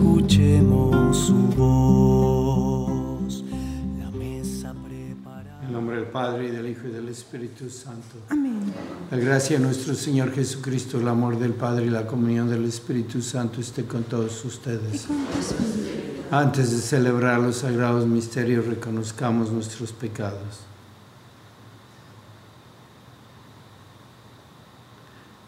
Escuchemos su voz. La mesa preparada. En nombre del Padre, y del Hijo, y del Espíritu Santo. Amén. La gracia de nuestro Señor Jesucristo, el amor del Padre y la comunión del Espíritu Santo esté con todos ustedes. Antes de celebrar los sagrados misterios, reconozcamos nuestros pecados.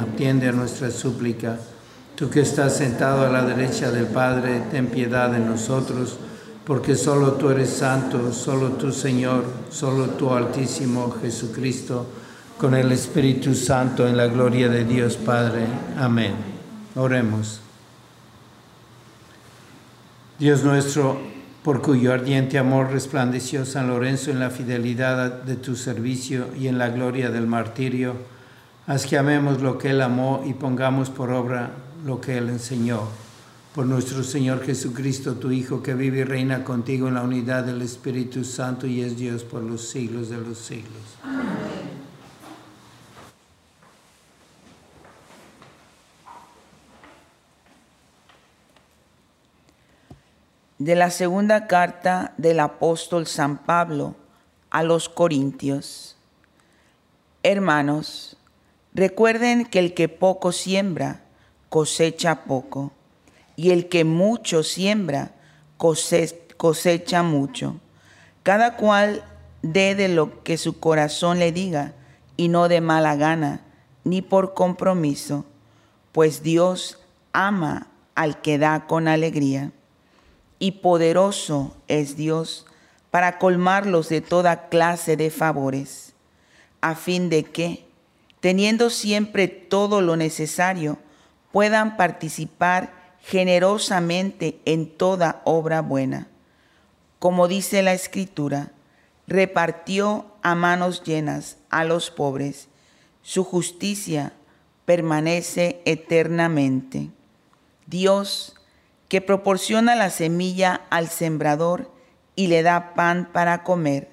atiende a nuestra súplica. Tú que estás sentado a la derecha del Padre, ten piedad de nosotros, porque solo tú eres santo, solo tú Señor, solo tú Altísimo Jesucristo, con el Espíritu Santo en la gloria de Dios Padre. Amén. Oremos. Dios nuestro, por cuyo ardiente amor resplandeció San Lorenzo en la fidelidad de tu servicio y en la gloria del martirio, Haz que amemos lo que Él amó y pongamos por obra lo que Él enseñó. Por nuestro Señor Jesucristo, tu Hijo, que vive y reina contigo en la unidad del Espíritu Santo y es Dios por los siglos de los siglos. De la segunda carta del apóstol San Pablo a los Corintios. Hermanos, Recuerden que el que poco siembra, cosecha poco, y el que mucho siembra, cosecha mucho. Cada cual dé de lo que su corazón le diga, y no de mala gana, ni por compromiso, pues Dios ama al que da con alegría. Y poderoso es Dios para colmarlos de toda clase de favores, a fin de que, teniendo siempre todo lo necesario, puedan participar generosamente en toda obra buena. Como dice la Escritura, repartió a manos llenas a los pobres, Su justicia permanece eternamente. Dios, que proporciona la semilla al sembrador y le da pan para comer,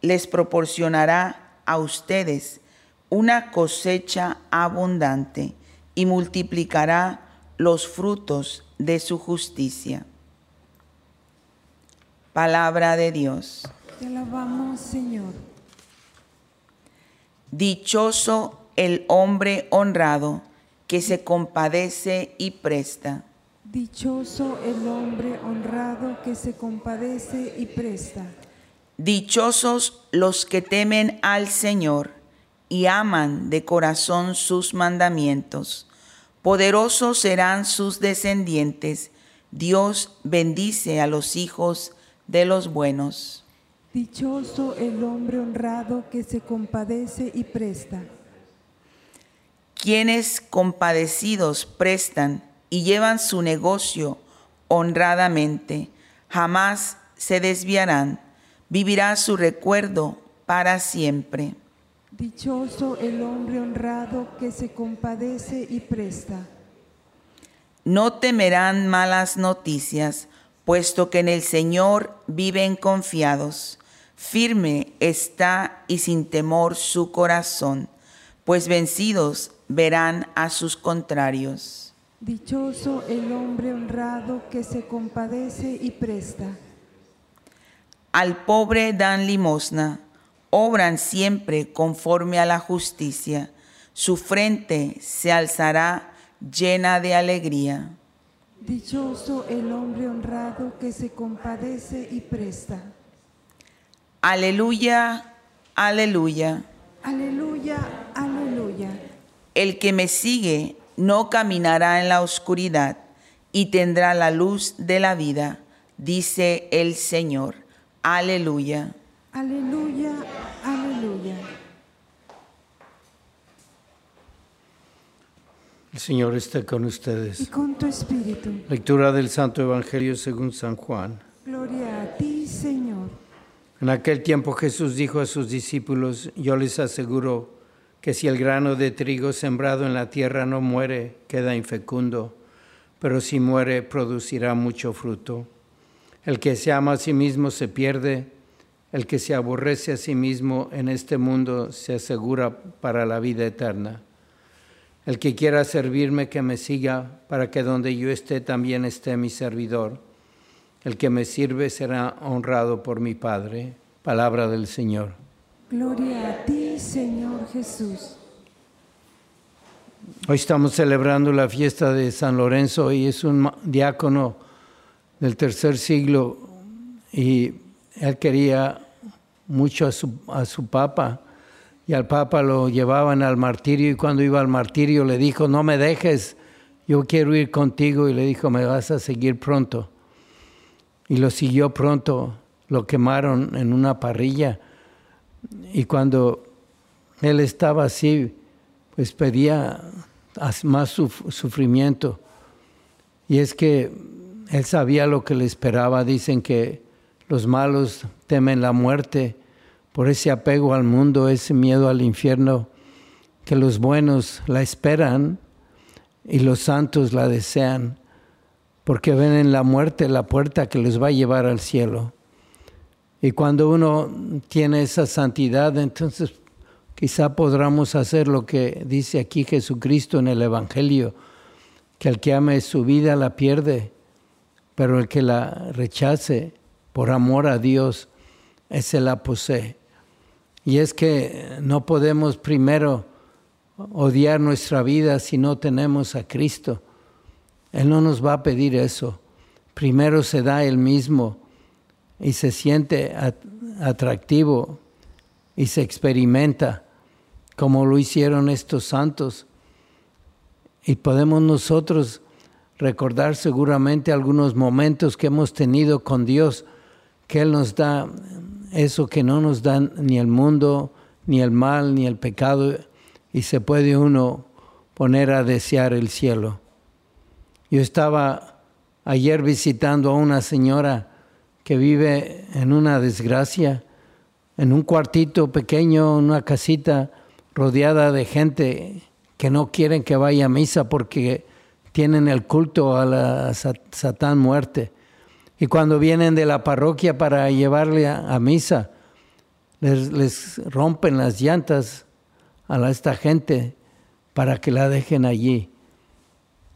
les proporcionará a ustedes una cosecha abundante y multiplicará los frutos de su justicia. Palabra de Dios. Te alabamos, Señor. Dichoso el hombre honrado que se compadece y presta. Dichoso el hombre honrado que se compadece y presta. Dichosos los que temen al Señor y aman de corazón sus mandamientos. Poderosos serán sus descendientes. Dios bendice a los hijos de los buenos. Dichoso el hombre honrado que se compadece y presta. Quienes compadecidos prestan y llevan su negocio honradamente, jamás se desviarán. Vivirá su recuerdo para siempre. Dichoso el hombre honrado que se compadece y presta. No temerán malas noticias, puesto que en el Señor viven confiados. Firme está y sin temor su corazón, pues vencidos verán a sus contrarios. Dichoso el hombre honrado que se compadece y presta. Al pobre dan limosna, obran siempre conforme a la justicia. Su frente se alzará llena de alegría. Dichoso el hombre honrado que se compadece y presta. Aleluya, aleluya. Aleluya, aleluya. El que me sigue no caminará en la oscuridad y tendrá la luz de la vida, dice el Señor. Aleluya. Aleluya, aleluya. El Señor está con Y ustedes. con tu espíritu. Lectura del Santo Evangelio según San Juan. Gloria a ti, Señor. En aquel tiempo Jesús dijo a sus discípulos, yo les aseguro que si el grano de trigo sembrado en la tierra no muere, queda infecundo, pero si muere, producirá mucho fruto. El que se ama a sí mismo se pierde, el que se aborrece a sí mismo en este mundo se asegura para la vida eterna. El que quiera servirme, que me siga, para que donde yo esté también esté mi servidor. El que me sirve será honrado por mi Padre. Palabra del Señor. Gloria a ti, Señor Jesús. Hoy estamos celebrando la fiesta de San Lorenzo y es un diácono del tercer siglo y él quería mucho a su, a papa y al papa lo llevaban al martirio y cuando iba al martirio le dijo, no me dejes, yo quiero ir contigo y le dijo, me vas a seguir pronto. Y lo siguió pronto, lo quemaron en una parrilla y cuando él estaba así, pues pedía más suf- sufrimiento. Y es que él sabía lo que le esperaba. Dicen que los malos temen la muerte por ese apego al mundo, ese miedo al infierno, que los buenos la esperan y los santos la desean, porque ven en la muerte la puerta que les va a llevar al cielo. Y cuando uno tiene esa santidad, entonces quizá podamos hacer lo que dice aquí Jesucristo en el Evangelio, que el que ame su vida la pierde, pero el que la rechace por amor a Dios, ese la posee. Y es que no podemos primero odiar nuestra vida si no tenemos a Cristo. Él no nos va a pedir eso. Primero se da Él mismo y se siente at- atractivo y se experimenta como lo hicieron estos santos. Y podemos nosotros recordar seguramente algunos momentos que hemos tenido con Dios, que Él nos da eso que no nos da ni el mundo, ni el mal, ni el pecado, y se puede uno poner a desear el cielo. Yo estaba ayer visitando a una señora que vive en una desgracia, en un cuartito pequeño, una casita rodeada de gente que no quieren que vaya a misa porque tienen el culto a la Satán muerte. Y cuando vienen de la parroquia para llevarle a, misa, les, rompen las llantas a esta gente para que la dejen allí.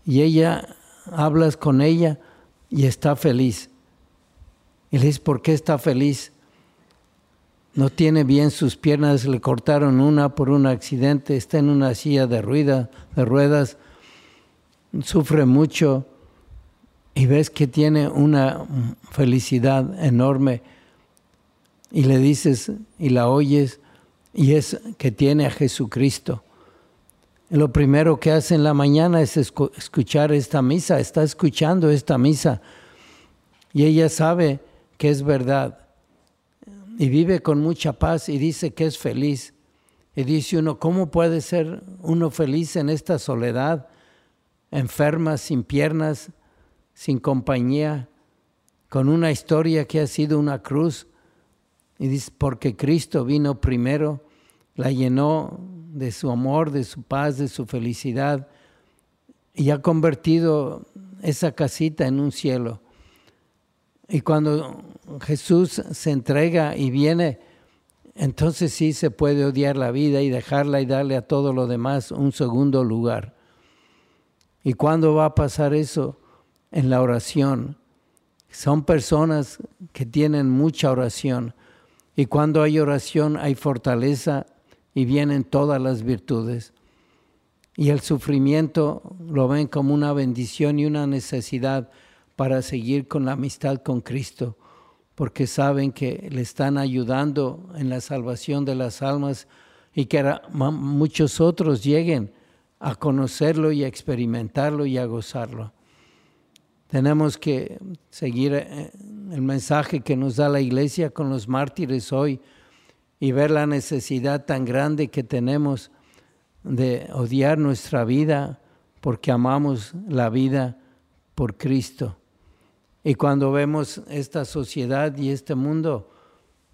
Y ella, hablas con ella y está feliz. Y le dices, ¿por qué está feliz? No tiene bien sus piernas, le cortaron una por un accidente, está en una silla de, rueda, de ruedas, sufre mucho y ves que tiene una felicidad enorme y le dices y la oyes y es que tiene a Jesucristo. Lo primero que hace en la mañana es escuchar esta misa, está escuchando esta misa y ella sabe que es verdad y vive con mucha paz y dice que es feliz. Y dice uno, ¿cómo puede ser uno feliz en esta soledad, enferma, sin piernas, sin compañía, con una historia que ha sido una cruz? Y dice, porque Cristo vino primero, la llenó de su amor, de su paz, de su felicidad, y ha convertido esa casita en un cielo. Y cuando Jesús se entrega y viene, entonces sí se puede odiar la vida y dejarla y darle a todo lo demás un segundo lugar. ¿Y cuándo va a pasar eso? En la oración. Son personas que tienen mucha oración. Y cuando hay oración hay fortaleza y vienen todas las virtudes. Y el sufrimiento lo ven como una bendición y una necesidad para seguir con la amistad con Cristo, porque saben que le están ayudando en la salvación de las almas y que muchos otros lleguen a conocerlo y a experimentarlo y a gozarlo. Tenemos que seguir eh, el mensaje que nos da la iglesia con los mártires hoy y ver la necesidad tan grande que tenemos de odiar nuestra vida porque amamos la vida por Cristo. Y cuando vemos esta sociedad y este mundo,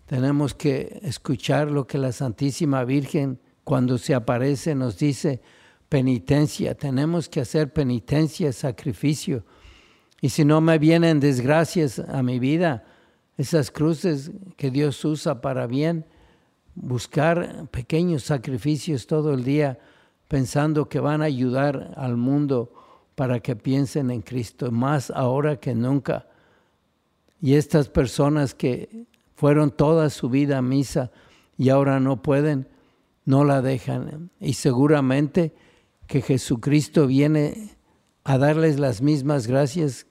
tenemos que escuchar lo que la Santísima Virgen cuando se aparece nos dice, penitencia, tenemos que hacer penitencia, sacrificio. Y si no me vienen desgracias a mi vida, esas cruces que Dios usa para bien, buscar pequeños sacrificios todo el día pensando que van a ayudar al mundo para que piensen en Cristo, más ahora que nunca. Y estas personas que fueron toda su vida a misa y ahora no pueden, no la dejan. Y seguramente que Jesucristo viene a darles las mismas gracias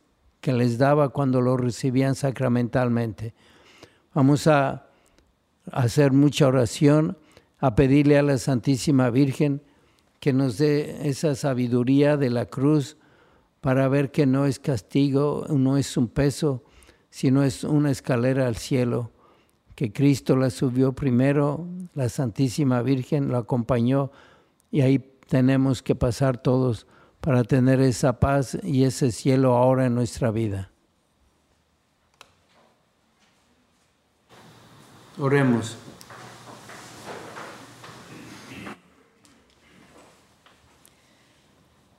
que les daba cuando lo recibían sacramentalmente. Vamos a hacer mucha oración, a pedirle a la Santísima Virgen que nos dé esa sabiduría de la cruz para ver que no es castigo, no es un peso, sino es una escalera al cielo, que Cristo la subió primero, la Santísima Virgen la acompañó y ahí tenemos que pasar todos para tener esa paz y ese cielo ahora en nuestra vida. Oremos.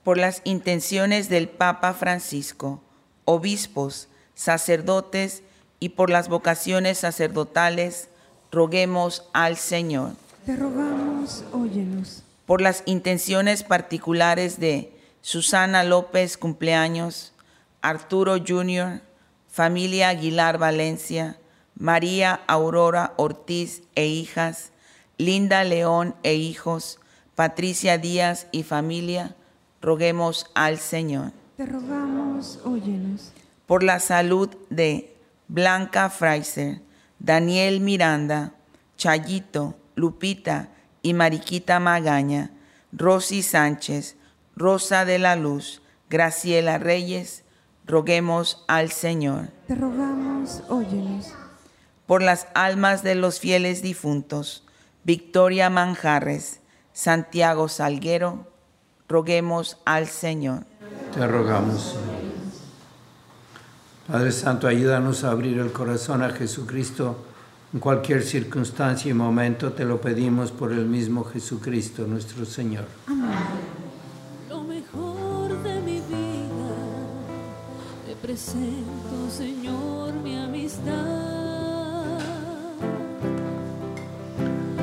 Por las intenciones del Papa Francisco, obispos, sacerdotes y por las vocaciones sacerdotales, roguemos al Señor. Te rogamos, óyenos. Por las intenciones particulares de Susana López, cumpleaños, Arturo Jr., familia Aguilar Valencia, María Aurora Ortiz e hijas, Linda León e hijos, Patricia Díaz y familia, roguemos al Señor. Te rogamos, óyenos. Por la salud de Blanca Fraser, Daniel Miranda, Chayito, Lupita y Mariquita Magaña, Rosy Sánchez, Rosa de la Luz, Graciela Reyes, roguemos al Señor. Te rogamos, óyenos por las almas de los fieles difuntos, Victoria Manjarres, Santiago Salguero, roguemos al Señor. Te rogamos. Padre Santo, ayúdanos a abrir el corazón a Jesucristo En cualquier circunstancia y momento te lo pedimos por el mismo Jesucristo nuestro Señor. lo presento, Señor, mi amistad.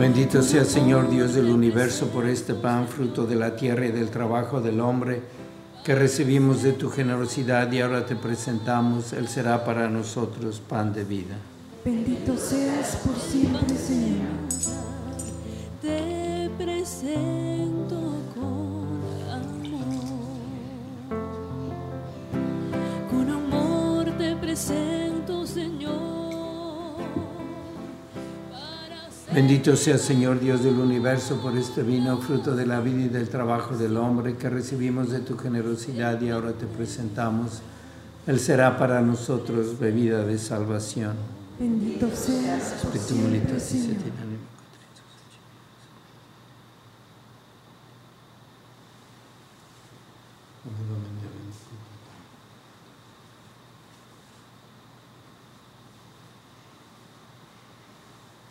Bendito sea Señor Dios del universo por este pan, fruto de la tierra y del trabajo del hombre, que recibimos de tu generosidad y ahora te presentamos. Él será para nosotros pan de vida. Bendito seas por siempre, Señor. Te presento presento, Señor. Bendito sea Señor Dios del universo por este vino, fruto de la vida y del trabajo del hombre, que recibimos de tu generosidad y ahora te presentamos. Él será para nosotros bebida de salvación. Bendito seas Espíritu siempre, bonito, así se Señor.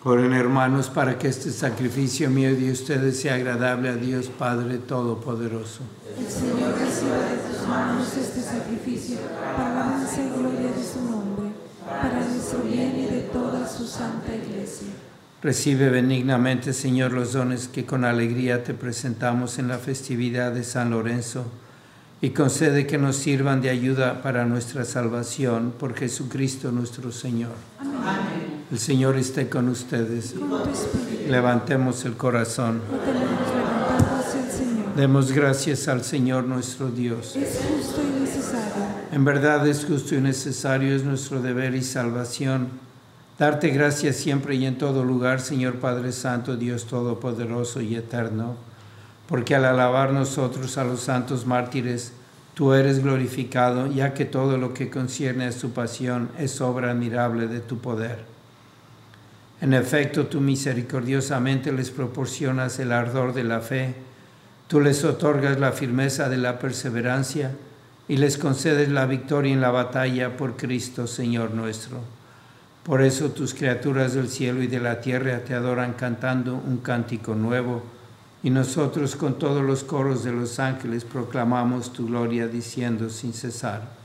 Oren hermanos para que este sacrificio mío y de ustedes sea agradable a Dios Padre Todopoderoso. El Señor reciba de tus manos este sacrificio para la alabanza y gloria de su nombre, para nuestro bien y de toda su santa iglesia. Recibe benignamente, Señor, los dones que con alegría te presentamos en la festividad de San Lorenzo y concede que nos sirvan de ayuda para nuestra salvación por Jesucristo nuestro Señor. El Señor esté con ustedes. Levantemos el corazón. Demos gracias al Señor nuestro Dios. Es justo y necesario. En verdad es justo y necesario, es nuestro deber y salvación. Darte gracias siempre y en todo lugar, Señor Padre Santo, Dios Todopoderoso y Eterno, porque al alabar nosotros a los santos mártires, tú eres glorificado, ya que todo lo que concierne a su pasión es obra admirable de tu poder. En efecto, tú misericordiosamente les proporcionas el ardor de la fe, tú les otorgas la firmeza de la perseverancia y les concedes la victoria en la batalla por Cristo, Señor nuestro. Por eso tus criaturas del cielo y de la tierra te adoran cantando un cántico nuevo, y nosotros con todos los coros de los ángeles proclamamos tu gloria diciendo sin cesar.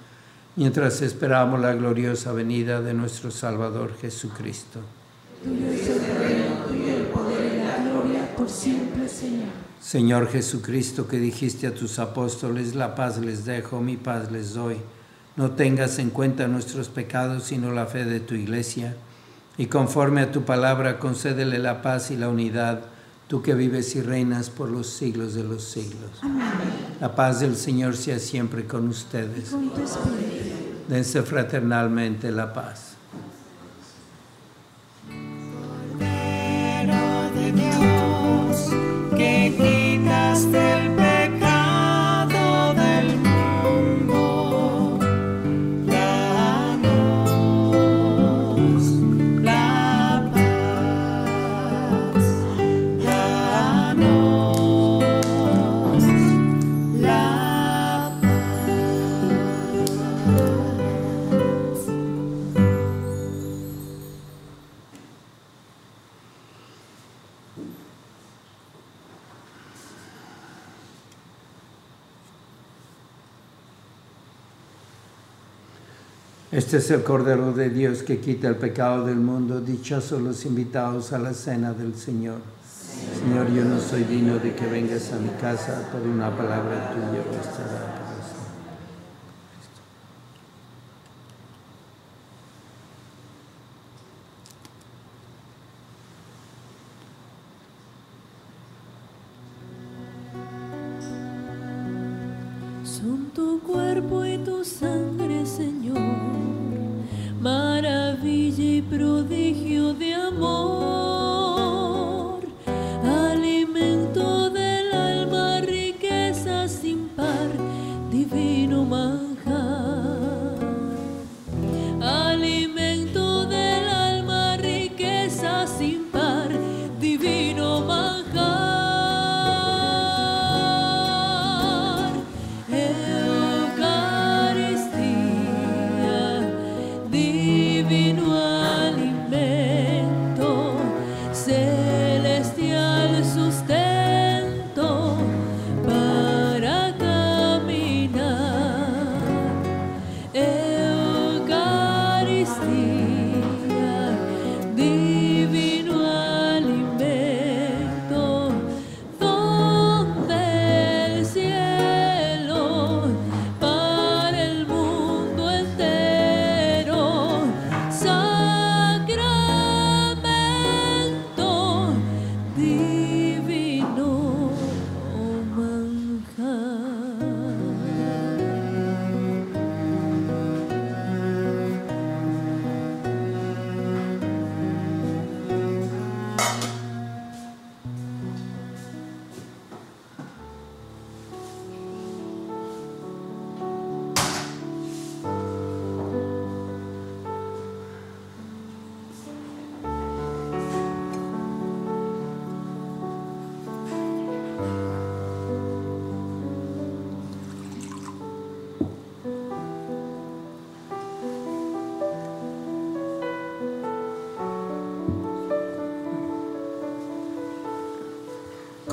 mientras esperamos la gloriosa venida de nuestro Salvador Jesucristo. Tuyo es el reino, tuyo el poder y la gloria por siempre, Señor. Señor Jesucristo, que dijiste a tus apóstoles, la paz les dejo, mi paz les doy. No tengas en cuenta nuestros pecados, sino la fe de tu iglesia. Y conforme a tu palabra, concédele la paz y la unidad, tú que vives y reinas por los siglos de los siglos. La paz del Señor sea siempre con ustedes. Con tu espíritu. Dense fraternalmente la paz. Este es el Cordero de Dios que quita el pecado del mundo. Dichosos los invitados a la cena del Señor. Señor, yo no soy digno de que vengas a mi casa, por una palabra tuya bastará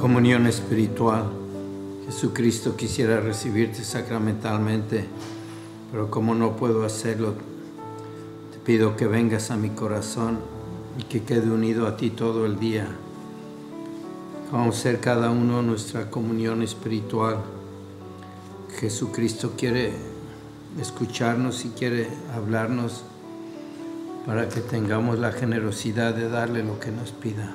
Comunión espiritual. Jesucristo quisiera recibirte sacramentalmente, pero como no puedo hacerlo, te pido que vengas a mi corazón y que quede unido a ti todo el día. Vamos a ser cada uno nuestra comunión espiritual. Jesucristo quiere escucharnos y quiere hablarnos para que tengamos la generosidad de darle lo que nos pida.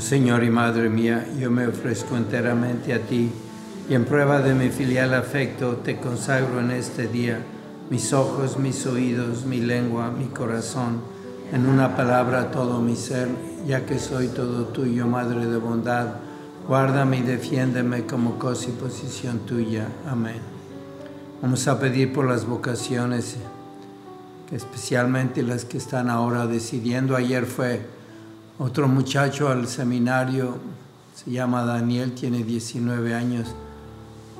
Señor y Madre mía, yo me ofrezco enteramente a ti y en prueba de mi filial afecto te consagro en este día mis ojos, mis oídos, mi lengua, mi corazón, en una palabra todo mi ser, ya que soy todo tuyo, Madre de bondad. Guárdame y defiéndeme como cosa y posición tuya. Amén. Vamos a pedir por las vocaciones, especialmente las que están ahora decidiendo. Ayer fue otro muchacho al seminario, se llama Daniel, tiene 19 años,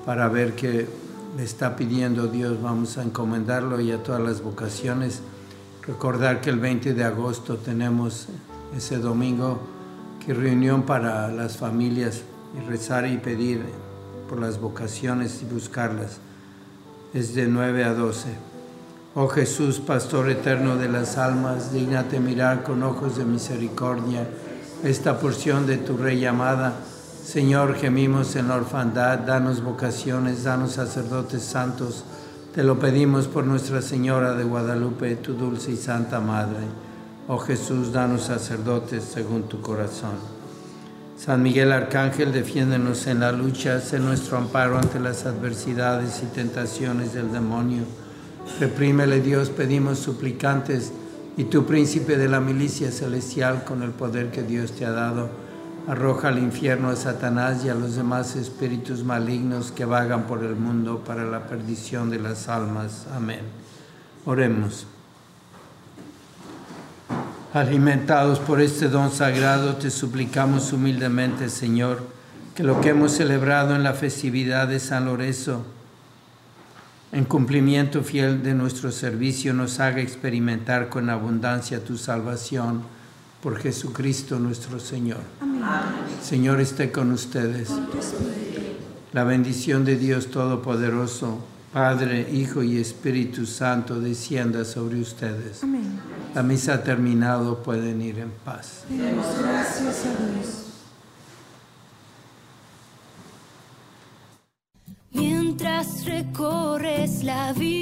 para ver qué le está pidiendo Dios. Vamos a encomendarlo y a todas las vocaciones. Recordar que el 20 de agosto tenemos ese domingo que reunión para las familias y rezar y pedir por las vocaciones y buscarlas. Es de 9 a 12. Oh Jesús, Pastor eterno de las almas, dignate mirar con ojos de misericordia esta porción de tu Rey amada. Señor, gemimos en la orfandad, danos vocaciones, danos sacerdotes santos. Te lo pedimos por Nuestra Señora de Guadalupe, tu dulce y santa Madre. Oh Jesús, danos sacerdotes según tu corazón. San Miguel Arcángel, defiéndenos en la lucha, sé nuestro amparo ante las adversidades y tentaciones del demonio. Reprímele Dios, pedimos suplicantes, y tu príncipe de la milicia celestial, con el poder que Dios te ha dado, arroja al infierno a Satanás y a los demás espíritus malignos que vagan por el mundo para la perdición de las almas. Amén. Oremos. Alimentados por este don sagrado, te suplicamos humildemente, Señor, que lo que hemos celebrado en la festividad de San Lorenzo, en cumplimiento fiel de nuestro servicio, nos haga experimentar con abundancia tu salvación por Jesucristo nuestro Señor. Señor esté con ustedes. La bendición de Dios Todopoderoso, Padre, Hijo y Espíritu Santo, descienda sobre ustedes. Amén. La misa ha terminado, pueden ir en paz. Demos gracias a Dios. La vida,